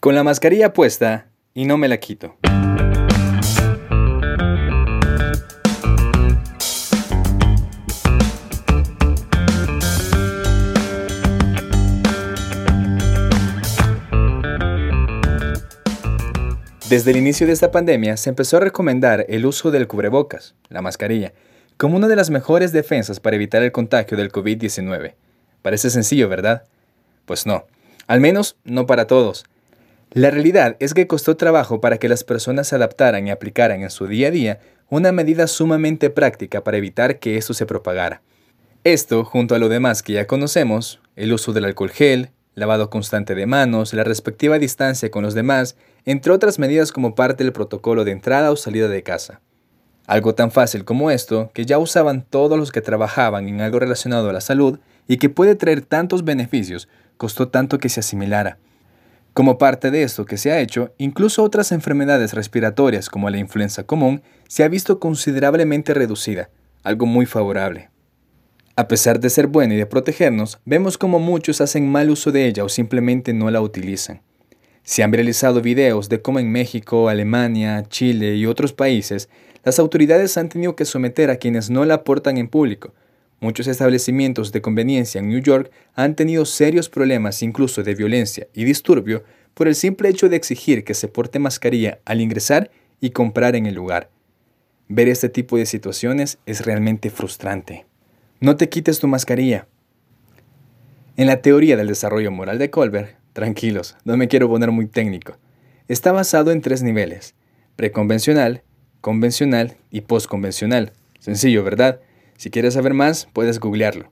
Con la mascarilla puesta y no me la quito. Desde el inicio de esta pandemia se empezó a recomendar el uso del cubrebocas, la mascarilla, como una de las mejores defensas para evitar el contagio del COVID-19. Parece sencillo, ¿verdad? Pues no, al menos no para todos. La realidad es que costó trabajo para que las personas se adaptaran y aplicaran en su día a día una medida sumamente práctica para evitar que esto se propagara. Esto, junto a lo demás que ya conocemos, el uso del alcohol gel, lavado constante de manos, la respectiva distancia con los demás, entre otras medidas como parte del protocolo de entrada o salida de casa. Algo tan fácil como esto, que ya usaban todos los que trabajaban en algo relacionado a la salud y que puede traer tantos beneficios, costó tanto que se asimilara. Como parte de esto que se ha hecho, incluso otras enfermedades respiratorias como la influenza común se ha visto considerablemente reducida, algo muy favorable. A pesar de ser buena y de protegernos, vemos como muchos hacen mal uso de ella o simplemente no la utilizan. Se han realizado videos de cómo en México, Alemania, Chile y otros países, las autoridades han tenido que someter a quienes no la aportan en público, Muchos establecimientos de conveniencia en New York han tenido serios problemas incluso de violencia y disturbio por el simple hecho de exigir que se porte mascarilla al ingresar y comprar en el lugar. Ver este tipo de situaciones es realmente frustrante. No te quites tu mascarilla. En la teoría del desarrollo moral de Colbert, tranquilos, no me quiero poner muy técnico, está basado en tres niveles, preconvencional, convencional y postconvencional. Sencillo, ¿verdad? Si quieres saber más, puedes googlearlo.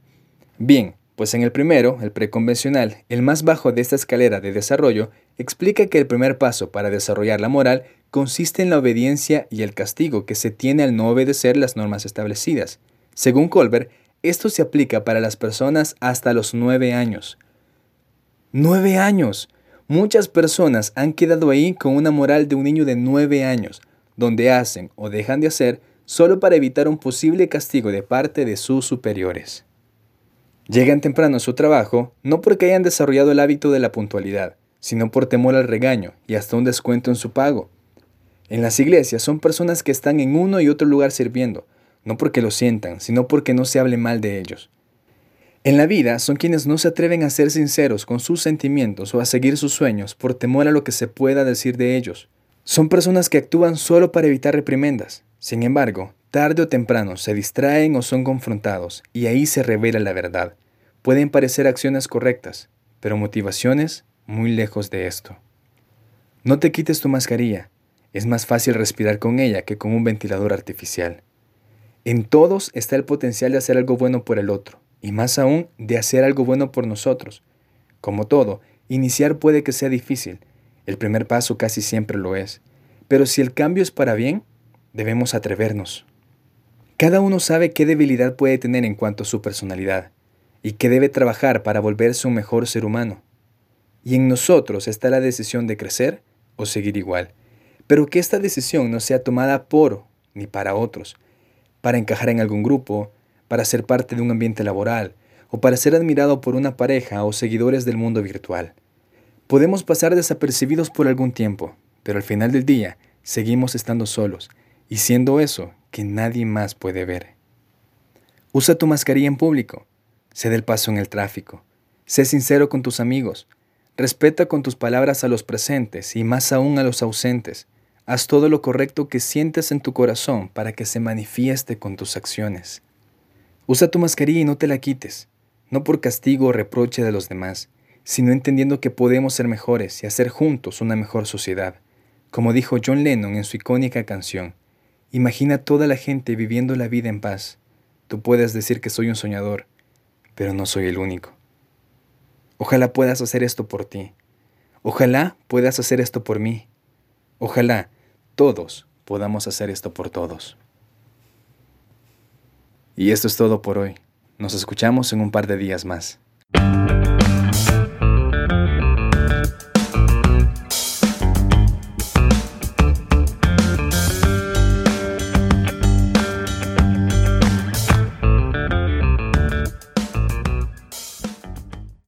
Bien, pues en el primero, el preconvencional, el más bajo de esta escalera de desarrollo, explica que el primer paso para desarrollar la moral consiste en la obediencia y el castigo que se tiene al no obedecer las normas establecidas. Según Colbert, esto se aplica para las personas hasta los nueve años. ¡Nueve años! Muchas personas han quedado ahí con una moral de un niño de nueve años, donde hacen o dejan de hacer solo para evitar un posible castigo de parte de sus superiores. Llegan temprano a su trabajo no porque hayan desarrollado el hábito de la puntualidad, sino por temor al regaño y hasta un descuento en su pago. En las iglesias son personas que están en uno y otro lugar sirviendo, no porque lo sientan, sino porque no se hable mal de ellos. En la vida son quienes no se atreven a ser sinceros con sus sentimientos o a seguir sus sueños por temor a lo que se pueda decir de ellos. Son personas que actúan solo para evitar reprimendas, sin embargo, tarde o temprano se distraen o son confrontados y ahí se revela la verdad. Pueden parecer acciones correctas, pero motivaciones muy lejos de esto. No te quites tu mascarilla, es más fácil respirar con ella que con un ventilador artificial. En todos está el potencial de hacer algo bueno por el otro, y más aún de hacer algo bueno por nosotros. Como todo, iniciar puede que sea difícil, el primer paso casi siempre lo es, pero si el cambio es para bien, debemos atrevernos. Cada uno sabe qué debilidad puede tener en cuanto a su personalidad y que debe trabajar para volverse un mejor ser humano. Y en nosotros está la decisión de crecer o seguir igual, pero que esta decisión no sea tomada por ni para otros, para encajar en algún grupo, para ser parte de un ambiente laboral o para ser admirado por una pareja o seguidores del mundo virtual. Podemos pasar desapercibidos por algún tiempo, pero al final del día seguimos estando solos y siendo eso que nadie más puede ver. Usa tu mascarilla en público, sé del paso en el tráfico, sé sincero con tus amigos, respeta con tus palabras a los presentes y más aún a los ausentes. Haz todo lo correcto que sientes en tu corazón para que se manifieste con tus acciones. Usa tu mascarilla y no te la quites, no por castigo o reproche de los demás, sino entendiendo que podemos ser mejores y hacer juntos una mejor sociedad. Como dijo John Lennon en su icónica canción, Imagina toda la gente viviendo la vida en paz. Tú puedes decir que soy un soñador, pero no soy el único. Ojalá puedas hacer esto por ti. Ojalá puedas hacer esto por mí. Ojalá todos podamos hacer esto por todos. Y esto es todo por hoy. Nos escuchamos en un par de días más.